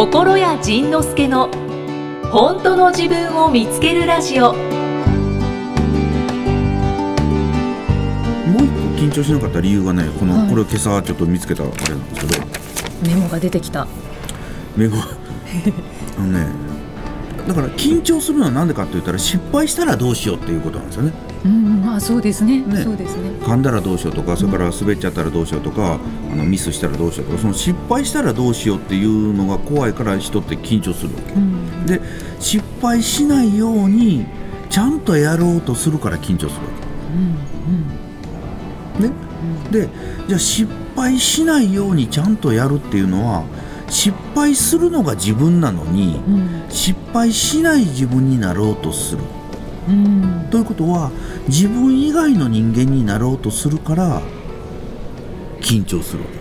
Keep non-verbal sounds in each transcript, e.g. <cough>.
心谷仁之助の本当の自分を見つけるラジオ。もう一個緊張しなかった理由がねこの、はい。これを今朝ちょっと見つけたあれなんですけど。メモが出てきた。メモ。<laughs> あのねだから緊張するのは何でかって言ったら失敗したらどうしようっていうことなんですよねうんまあそうですね。ね。そうですね。噛んだらどうしようとかそれから滑っちゃったらどうしようとかあのミスしたらどうしようとかその失敗したらどうしようっていうのが怖いから人って緊張するわけ。うん。で失敗しないようにちゃんとやろうとするから緊張するわうんけね。でじゃあ失敗しないようにちゃんとやるっていうのは失敗するのが自分なのにうん。失敗しない自分になろうとする。うんということは自分以外の人間になろうとするから緊張するわけ。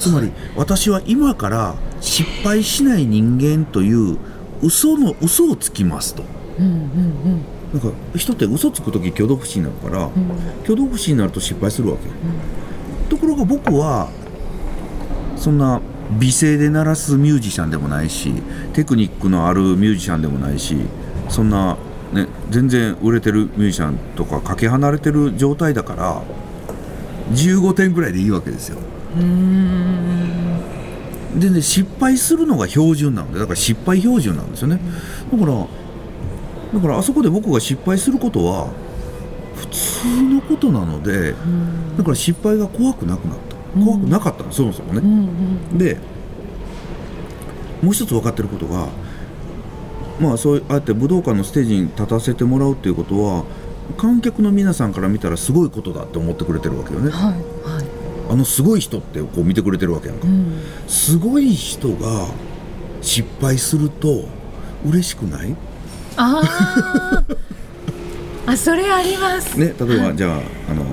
つまり私は今から失敗しない人間という嘘の嘘をつきますと。うんうんなんか人って嘘つく時挙動不審になるからうん。挙動不審になると失敗するわけ。ところが僕はそんな美声で鳴らすミュージシャンでもないしテクニックのあるミュージシャンでもないしそんな、ね、全然売れてるミュージシャンとかかけ離れてる状態だから15点ぐらいでいいわけですよ。うんでね失敗するのが標準なんでだから失敗標準なんですよね。だからだからあそこで僕が失敗することは普通のことなのでだから失敗が怖くなくなった怖くなかったの、そもそもね。うんうんでもう一つ分かってることがまあそうああやって武道館のステージに立たせてもらうっていうことは観客の皆さんから見たらすごいことだって思ってくれてるわけよね。はいはい。あのすごい人ってこう見てくれてるわけやんか。うん。すごい人が失敗すると嬉しくない？ねあー。<laughs> あそれあります。例えば、じゃああの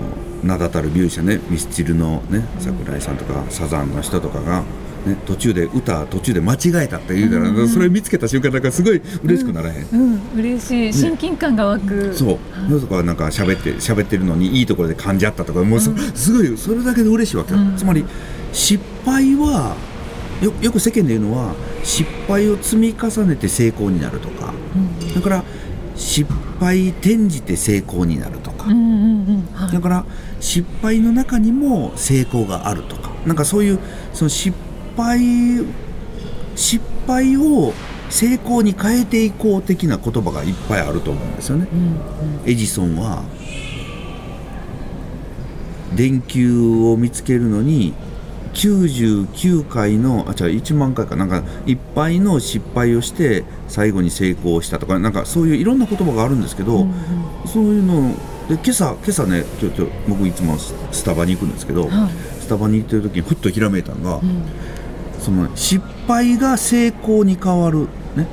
名だたるミュージシャンねミスチルのね桜井さんとかサザンの人とかが、ね、途中で歌途中で間違えたって言うから、うんうんそれ見つけた瞬間なんかすごい嬉しくならへん、うん嬉しい。親近感が湧く。そう、それとかなんか喋って喋ってるのにいいところで噛んじゃったとかもうすごいそれだけで嬉しいわけつまり失敗はよよく世間で言うのは失敗を積み重ねて成功になるとか。うん。だから失敗転じて成功になるとか、うんうんうん。はい。だから失敗の中にも成功があるとか。なんかそういうその失敗失敗を成功に変えていこう的な言葉がいっぱいあると思うんですよね。うんうん。エジソンは電球を見つけるのに99回のあ違う1万回かなんかいっぱいの失敗をして最後に成功したとかなんかそういういろんな言葉があるんですけど、うんそういうので今朝今朝ねちょちょ僕いつもススタバに行くんですけど、はい。スタバに行ってる時にふっとひらめいたのが、うんその失敗が成功に変わる、ね。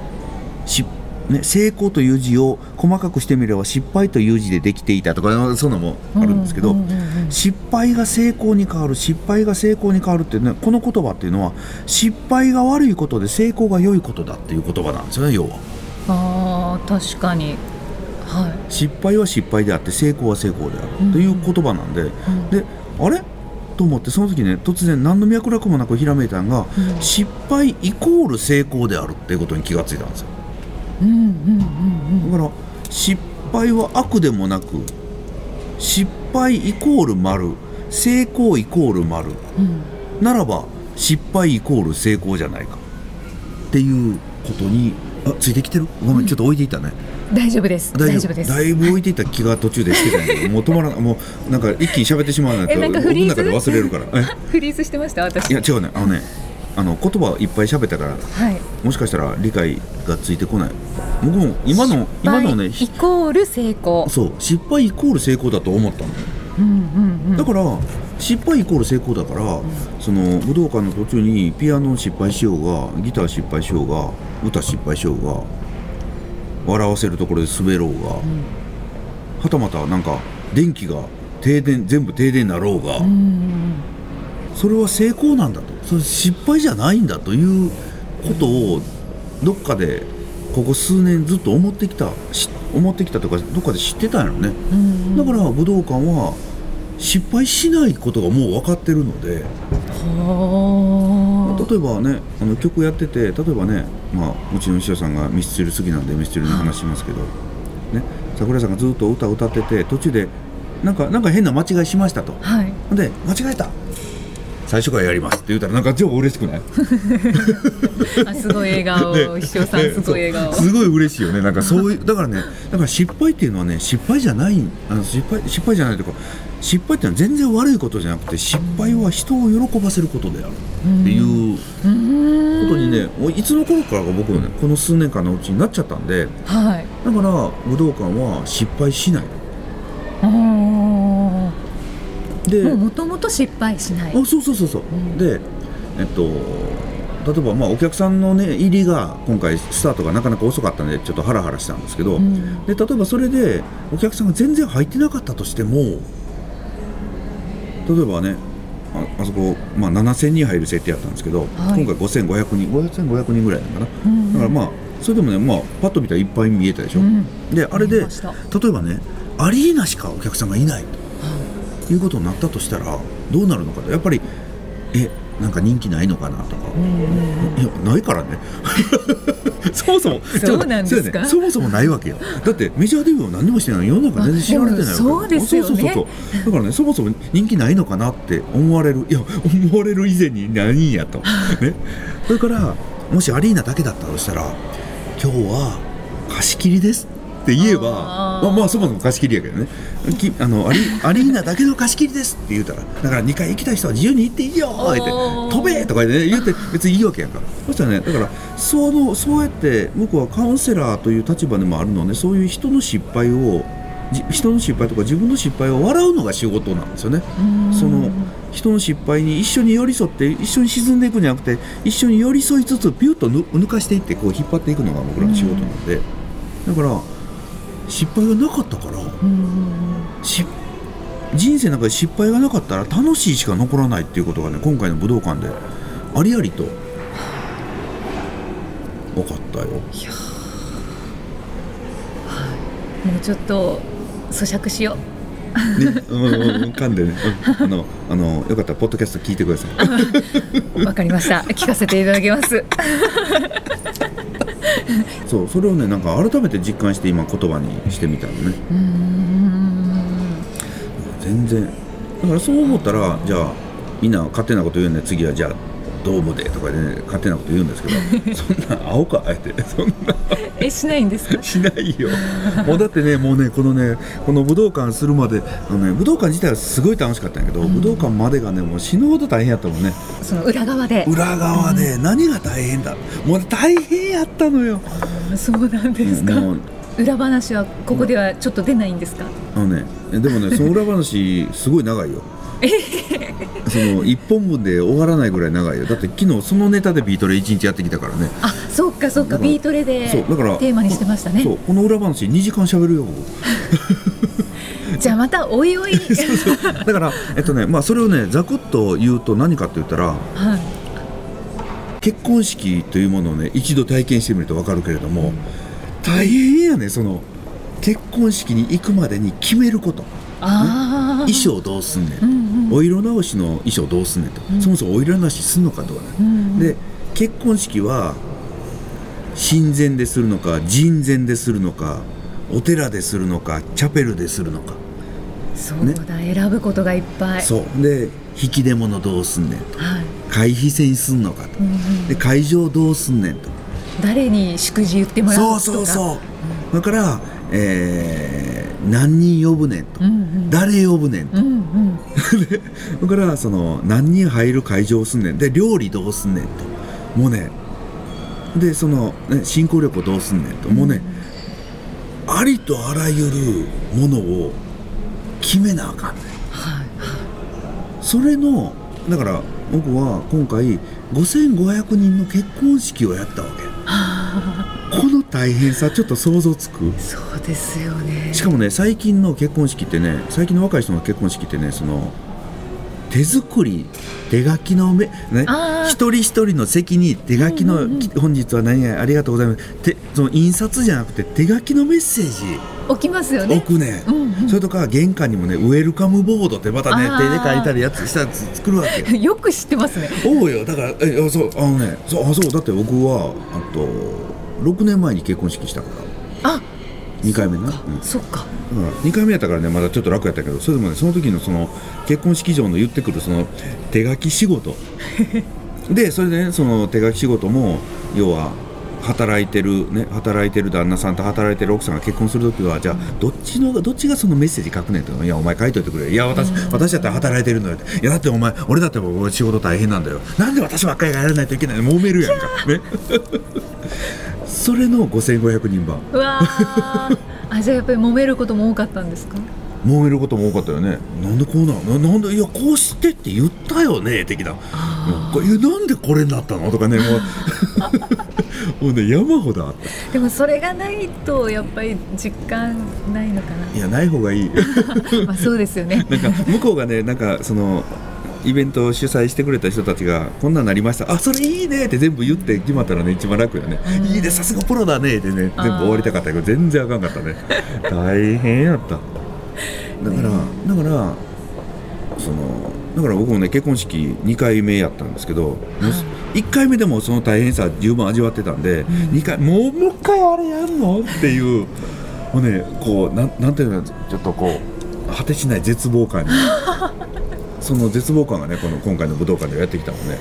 しね、成功という字を細かくしてみれば失敗という字でできていたとかそんなのもあるんですけど、うんうんうんうん。失敗が成功に変わる失敗が成功に変わるっていうねこの言葉っていうのは失敗が悪いことで成功が良いことだっていう言葉なんですよね要は。あー確かに。はい。失敗は失敗であって成功は成功であうんるという言葉なんで、ん。であれ？と思ってその時ね突然何の脈絡もなくひらめいたのが、うん。失敗イコール成功であるっていうことに気がついたんですよ。うんうんうんうんだから失敗は悪でもなく失敗イコール丸成功イコール丸うん。ならば失敗イコール成功じゃないかっていうことにあついてきてる？ごめん。ちょっと置いていったね、大丈夫です。大丈夫。です。だいぶ置いていった気が途中でしてたんやけどもう止まらないもうなんか一気に喋ってしまわないと僕の中で忘れるから。え？<laughs> フリーズしてました？私。いや違うね。あのねあの言葉いっぱい喋ったからはい。もしかしたら理解がついてこない。僕も今の今のねイコール成功。そう失敗イコール成功だと思ったの、うんうんうん。だから失敗イコール成功だから、その武道館の途中にピアノ失敗しようがギター失敗しようが歌失敗しようが笑わせるところで滑ろうが、はたまたなんか電気が停電全部停電になろうが、うんそれは成功なんだと。それ失敗じゃないんだということをどっかでここ数年ずっと思ってきたし思ってきたとかどっかで知ってたんやろね、うん。だから武道館は失敗しないことがもう分かってるのでは例えばねあの曲やってて例えばね、まあ、うちの師匠さんがミスチル好きなんでミスチルの話しますけど、ね、桜井さんがずっと歌を歌ってて途中でなんかなんか変な間違いしましたと。はい。で間違えた最初からやりますって言ったらなんか超嬉しくない？<laughs> あすごい笑顔。ね。秘書さんすごい笑顔。すごい嬉しいよね。なんかそういうだからねだから失敗っていうのはね失敗じゃないあの失敗失敗じゃないというか失敗っていうのは全然悪いことじゃなくて失敗は人を喜ばせることである。っていうことにねもういつの頃からか僕はねこの数年間のうちになっちゃったんではい。だから武道館は失敗しないでもうもともと失敗しない。あそうそうそうそう、でえっと例えばまあお客さんのね入りが今回スタートがなかなか遅かったんでちょっとハラハラしたんですけど、ん。で例えばそれでお客さんが全然入ってなかったとしても例えばねああそこ、まあ、7000人入る設定やったんですけど、はい。今回5500人。5500人ぐらいなのかな、うんだからまあそれでもね、まあ、パッと見たらいっぱい見えたでしょ、うん。であれで例えばねアリーナしかお客さんがいないということになったとしたらどうなるのかと。やっぱりえなんか人気ないのかなとか、いやないからね。<laughs> そもそも。そうなんですか？そうやねそもそもないわけよ。だってメジャーデビューを何にもしてない世の中全然知られてないわけそうですよね。そうそうそうそう。だからねそもそも人気ないのかなって思われるいや思われる以前に何やと。<laughs> ね。それからもしアリーナだけだったとしたら今日は貸し切りですって言えばまあ、まあそもそも貸し切りやけどね。きあのアリ <laughs> アリーナだけの貸し切りですって言うたらだから2回行きたい人は自由に行っていいよって飛べとか言って、ね、言って別にいいわけやんか。そしたらねだからそのそうやって僕はカウンセラーという立場でもあるのでそういう人の失敗をじ人の失敗とか自分の失敗を笑うのが仕事なんですよね。その人の失敗に一緒に寄り添って一緒に沈んでいくんじゃなくて一緒に寄り添いつつピュッとぬ抜かしていってこう引っ張っていくのが僕らの仕事なので。だから失敗がなかったから。し人生の中で失敗がなかったら楽しいしか残らないっていうことがね今回の武道館でありありと分かったよ。もうちょっと咀嚼しよう。ね、うんうんうん噛んでね、うんあのあのよかったらポッドキャスト聞いてください。<laughs> わかりました。聞かせていただきます <laughs> そうそれをねなんか改めて実感して今言葉にしてみたのね。うーん全然だからそう思ったらじゃあみんな勝手なこと言うんで次はじゃあドームでとかでね勝手なこと言うんですけど <laughs> そんな青かあえてそんな。えしないんですか？しないよ。もうだってねもうねこのねこの武道館するまであの、ね、武道館自体はすごい楽しかったんやけど、武道館までがねもう死ぬほど大変やったもんね。その裏側で。裏側で何が大変だ？もう大変やったのよ。そうなんですか。も。う裏話はここではちょっと出ないんですか？あのねでもねその裏話すごい長いよ <laughs> その一本分で終わらないぐらい長いよ。だって昨日そのネタでビートレ1日やってきたからね。あそうかそうか。ビートレでそうだからテーマにしてましたね。そうこの裏話2時間しゃべるよ。僕 <laughs> じゃあまたおいおい。<laughs> だからえっとねまあそれをねざくっと言うと何かって言ったらはい。結婚式というものをね一度体験してみると分かるけれども、大変やねその結婚式に行くまでに決めること衣装どうすんねん、うんうん。お色直しの衣装どうすんねんと、ん。そもそもお色直しすんのかとか。ね、うん。で結婚式は神前でするのか神前でするのかお寺でするのかチャペルでするのか、そうだ、選ぶことがいっぱい。そう。で引き出物どうすんねんと。はい、会費制にすんのかと、うんうん。で会場どうすんねんと。誰に祝辞言ってもらうとか。そうそうそう、だから、えー何人呼ぶねんと、うんうん。誰呼ぶねんと、うんうん。<laughs> だからその何人入る会場をすんねん。で料理どうすんねんと。もうねでその、ね、進行力をどうすんねんと。もうね、ありとあらゆるものを決めなあかんねん。はいそれのだから僕は今回5500人の結婚式をやったわけ <laughs> 大変さちょっと想像つく？そうですよね。しかもね最近の結婚式ってね最近の若い人の結婚式ってねその手作り手書きのめ、ね一人一人の席に手書きの、き本日は何々ありがとうございます。てその印刷じゃなくて手書きのメッセージ。置きますよね。置くね、うんうん。それとか玄関にもねウェルカムボードってまたね手で書いたりやつしたやつ作るわけよ。<laughs> く知ってますね。おうよ。だからえあそう。あのねそうあそう。だって僕はあと6年前に結婚式したからあ2回目な、うん。そっか。うん、2回目やったからねまだちょっと楽やったけどそれでもねその時のその結婚式場の言ってくるその手書き仕事。<laughs> でそれでねその手書き仕事も要は働いてるね働いてる旦那さんと働いてる奥さんが結婚する時はじゃあどっちのどっちがそのメッセージ書くねんっていやお前書いといてくれ。いや私私だったら働いてるのよいやだってお前俺だって仕事大変なんだよ。なんで私ばっかりがやらないといけないの？揉めるやんか。ね <laughs> それの5500人版。うわー。<laughs> あじゃあやっぱり揉めることも多かったんですか？揉めることも多かったよね。なんでこうなの？ななんで？いやこうしてって言ったよね？的な。いやなんでこれになったの？とかね。もう。<laughs> もうね山ほどあった。ーでもそれがないとやっぱり実感ないのかいやない方がいい。な <laughs> まあそうですよね。なんか向こうがねなんかそのイベントを主催してくれた人たちがこんなんなりました。あそれいいねって全部言って決まったらね一番楽よね、うん。いいねさすがプロだねってね全部終わりたかったけど全然あかんかったね。大変やった。だからだからそのだから僕もね結婚式2回目やったんですけど、もう1回目でもその大変さ十分味わってたんで、二回もうもう一回あれやんのっていうもうねこうなんなんていうのちょっとこう果てしない絶望感にその絶望感がねこの今回の武道館でやってきたもんね。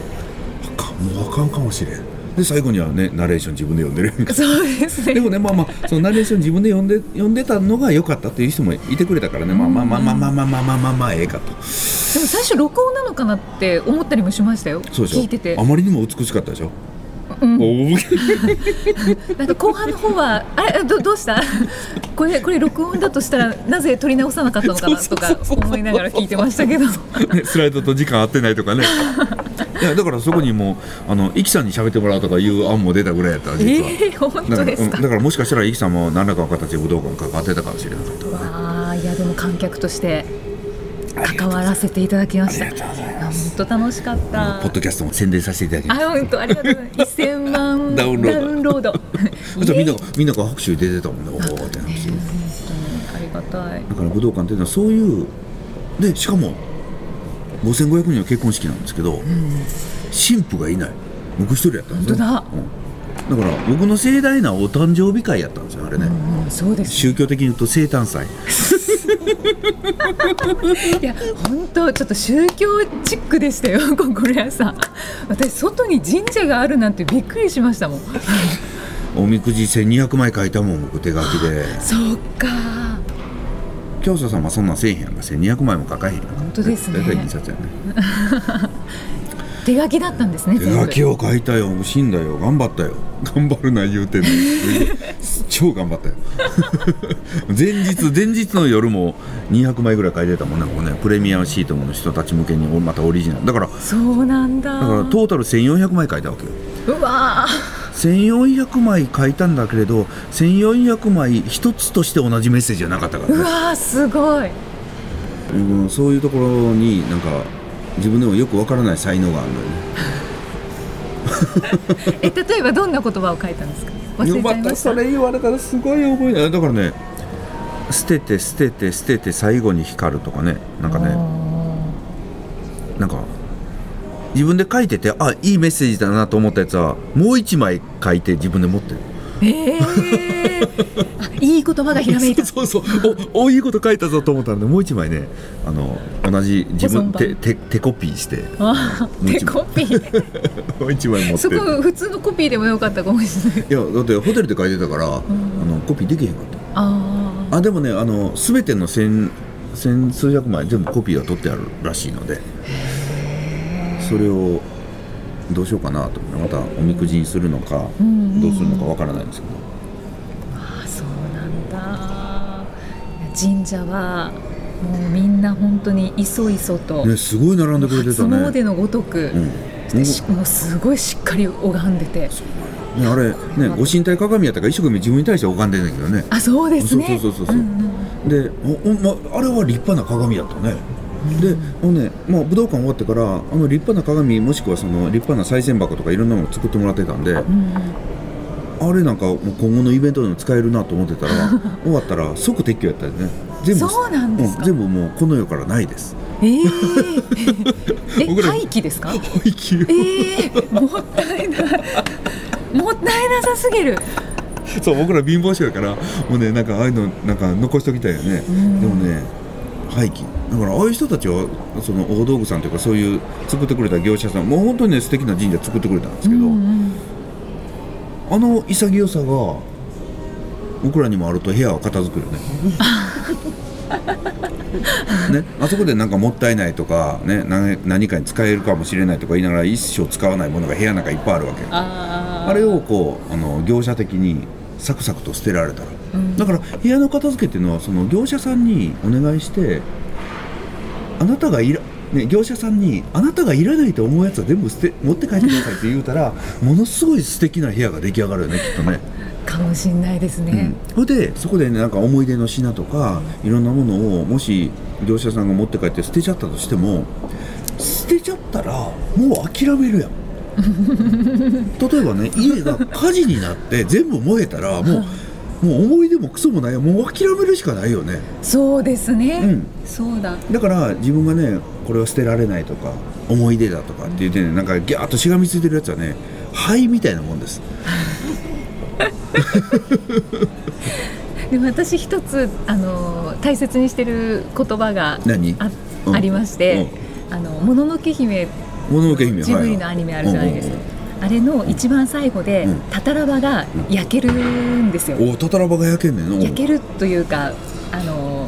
あかんもうあかんかもしれん。で最後にはねナレーション自分で読んでるそうですね。でもねまあまあそのナレーション自分で読んで読んでたのが良かったっていう人もいてくれたからね。まあまあまあまあまあまあまあまあまあまあええかとでも最初録音なのかなって思ったりもしましたよそうでしょ聞いててあまりにも美しかったでしょ、うん。お <laughs> おなんか後半の方はあれどどうした？<laughs> これこれ録音だとしたらなぜ撮り直さなかったのかな？とか思いながら聞いてましたけど。<laughs> ねスライドと時間合ってないとかね。いやだからそこにもうあのイキさんに喋ってもらうとかいう案も出たぐらいやった実は、えー、本当ですか？うんだからもしかしたらイキさんも何らかの形で武道館に関わってたかもしれなかった。わあいやでも観客として関わらせていただきました。本当楽しかった。ポッドキャストも宣伝させていただきます。あ本当ありがとうございます。1000万ダウンロード。ダウンロード。そしたらみんながみんなが拍手出てたもんねおおって。なってね。ありがたい。だから武道館っていうのはそういうでしかも5500人の結婚式なんですけど、新婦がいない。僕一人やったんですよ。本当だ。うん、だから僕の盛大なお誕生日会やったんですよあれね、うんそうです宗教的に言うと生誕祭 <laughs> いや本当ちょっと宗教チックでしたよ <laughs> 心屋さん。私外に神社があるなんてびっくりしましたもん。おみくじ1200枚書いたもん僕手書きで。そうか。教祖様そんなんせえへんやんか。1200枚も書かへんやんか。本当ですね。大体印刷やね手書きだったんですね手書きを書いたよ。もう死んだよ。頑張ったよ。頑張るな言うてんのに。<laughs> 超頑張ったよ。<laughs> 前日前日の夜も200枚ぐらい書いてたもんねこうね。プレミアムシートの人たち向けにまたオリジナル。だからだそうなんだ。からトータル1400枚書いたわけよ。うわ1400枚書いたんだけれど1400枚一つとして同じメッセージじゃなかったからね。ーうわーすごい。うんそういうところになんか自分でもよくわからない才能があるのよね。<laughs> え例えばどんな言葉を書いたんですか？忘れちゃいました。それ言われたらすごい覚えないだからね捨てて捨てて捨てて最後に光るとかねなんかねなんか自分で書いててあいいメッセージだなと思ったやつはもう一枚書いて自分で持ってるええあいい言葉がひらめいた。そうそう。そうおおいいこと書いたぞと思ったんでもう一枚ねあの同じ自分手手手コピーして。手コピー。<laughs> もう一枚持って。そこ普通のコピーでもよかったかもしれない。いやだってホテルで書いてたから、あのコピーできへんかった。あああでもねあの全ての千千数百枚全部コピーは取ってあるらしいので。それをどうしようかなとまたおみくじにするのか、どうするのかわからないんですけど。あそうなんだ。神社はもうみんな本当にいそいそと、ねすごい並んでくれて初たね。詣のごとく、うん。もうすごいしっかり拝んでて。ね。あれねご神体鏡やったから一生懸命自分に対して拝んでんだけどね。あそうですね。そうそうそうそうう。んうんでおお、ま、あれは立派な鏡やったねであのね、まあ、武道館終わってからあの立派な鏡もしくはその立派な賽銭箱とかいろんなもの作ってもらってたんで、うんあれなんかもう今後のイベントでも使えるなと思ってたら <laughs> 終わったら即撤去やったよね。全部そうなんですかうん全部もうこの世からないです。えー、え <laughs> 廃棄ですか？廃棄えー、もったいない。もったいなさすぎる。そう僕ら貧乏症やからもうねなんかああいうのなんか残しときたいよね。ん。でもね廃棄だからああいう人たちはその大道具さんというかそういう作ってくれた業者さんもう本当にね素敵な神社作ってくれたんですけど、うんうんあの潔さが僕らにもあると部屋は片付くよね。<laughs> ね、あそこでなんかもったいないとか、ね、何何かに使えるかもしれないとか言いながら一生使わないものが部屋の中いっぱいあるわけ。あれをこうあの業者的にサクサクと捨てられたら、うん。だから部屋の片付けっていうのはその業者さんにお願いしてあなたがいらね、業者さんにあなたがいらないと思うやつは全部捨て持って帰ってくださいって言うたら <laughs> ものすごい素敵な部屋が出来上がるよねきっとね。かもしれないですね、うん、それでそこでねなんか思い出の品とかいろんなものをもし業者さんが持って帰って捨てちゃったとしても捨てちゃったらもう諦めるやん。<laughs> 例えばね家が火事になって全部燃えたらもうもう思い出もクソもないよもう諦めるしかないよね。そうですね、うん。そうだ。だから自分がねこれは捨てられないとか思い出だとかって言ってねなんかギャーッとしがみついてるやつはね灰みたいなもんです。でも私一つあの大切にしてる言葉が何？あ,、うん。ありまして「あのもののけ姫。もののけ姫ジブリのアニメあるじゃないですか、あれの一番最後で、うん。タタラバが焼けるんですよ、おおタタラバが焼けんねんの焼けるというかあの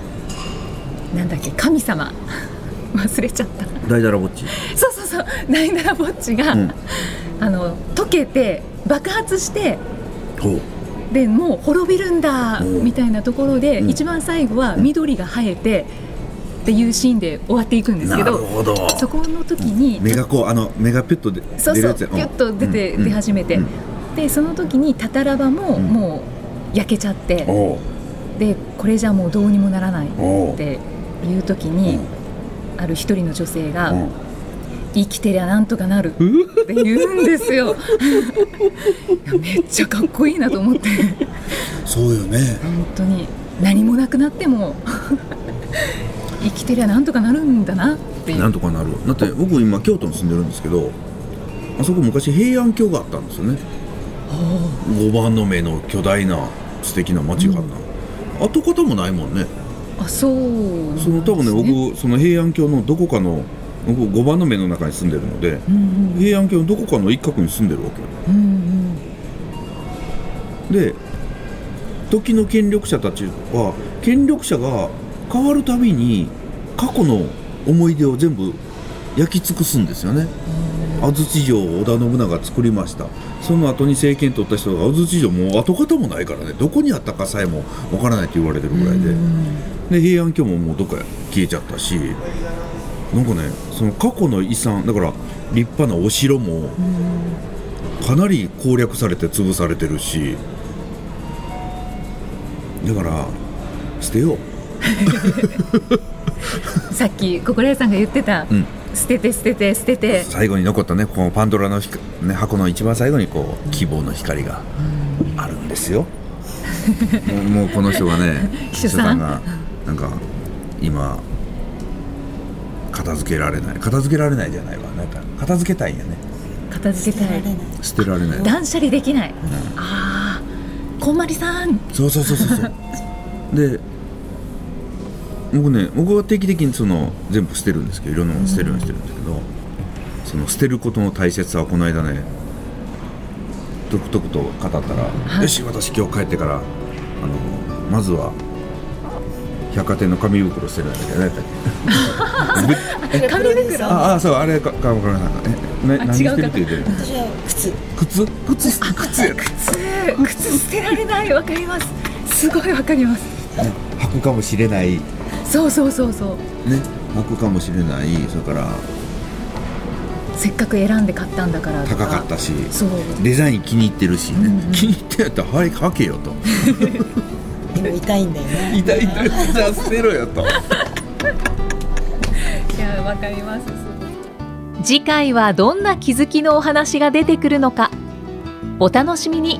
なんだっけ神様。<laughs> 忘れちゃった。大だらぼっち。そうそうそう。ナイナラぼっちが、うん。あの溶けて爆発してでもう滅びるんだう。んみたいなところで、うん。一番最後は緑が生えてっていうシーンで終わっていくんですなけどるほど。そこの時に目がこうあの目がピュッと出そう出るやつや。そうピュッと出て、うん。出始めて、うん。でその時にタタラバもうん。もう焼けちゃって、でこれじゃもうどうにもならないっていう時に、ある一人の女性が、うん。生きてりゃなんとかなるって言うんですよ。<laughs> めっちゃかっこいいなと思って。そうよね。本当に何もなくなっても生きてりゃなんとかなるんだなっていう。なんとかなる。だって僕今京都に住んでるんですけどあそこ昔平安京があったんですよね。5番の目の巨大な素敵な町があった、跡形もないもんね。あそうその多分ね僕その平安京のどこかの僕5番の目の中に住んでるのでうん。平安京のどこかの一角に住んでるわけよ。うんうん。で時の権力者たちは権力者が変わるたびに過去の思い出を全部焼き尽くすんですよね。安土城を織田信長が作りました。その後に政権取った人が安土城もう跡形もないからね。どこにあったかさえもわからないって言われてるぐらいで。で平安京ももうどっか消えちゃったしなんかねその過去の遺産だから立派なお城もかなり攻略されて潰されてるしだから捨てよう <laughs> さっき心屋さんが言ってた、うん。捨てて捨てて捨てて。最後に残ったねこのパンドラのね、箱の一番最後にこう希望の光があるんですよ。もうもうこの人がね <laughs> 秘書さん。がなんか今片付けられない。片付けられないじゃないわ。なんか片付けたいんやね。片付けたい。捨てられない。断捨離できない、ああこんまりさん。そうそうそうそうそう。<laughs> で僕ね僕は定期的にその全部捨てるんですけどいろんなもの捨てるようにしてるんですけど、その捨てることの大切さはこの間ねとくとくと語ったら、はい。よし私今日帰ってからあのまずは百貨店の紙袋捨てるんだけどねえ紙袋？ああそうあれかか分からないえな何違うか捨てるって言ってる？靴。靴？靴？靴や靴。靴捨てられない。わかります。すごいわかります。ね履くかもしれないそうそうそうそう。ね履くかもしれない。それからせっかく選んで買ったんだから。高かったしそう。デザイン気に入ってるしね、うんうん。気に入ってやったらはい履けよと。<laughs> でも痛いんだよね。痛い痛いじゃあ捨てろよと。<laughs> いやわかります。次回はどんな気づきのお話が出てくるのか。お楽しみに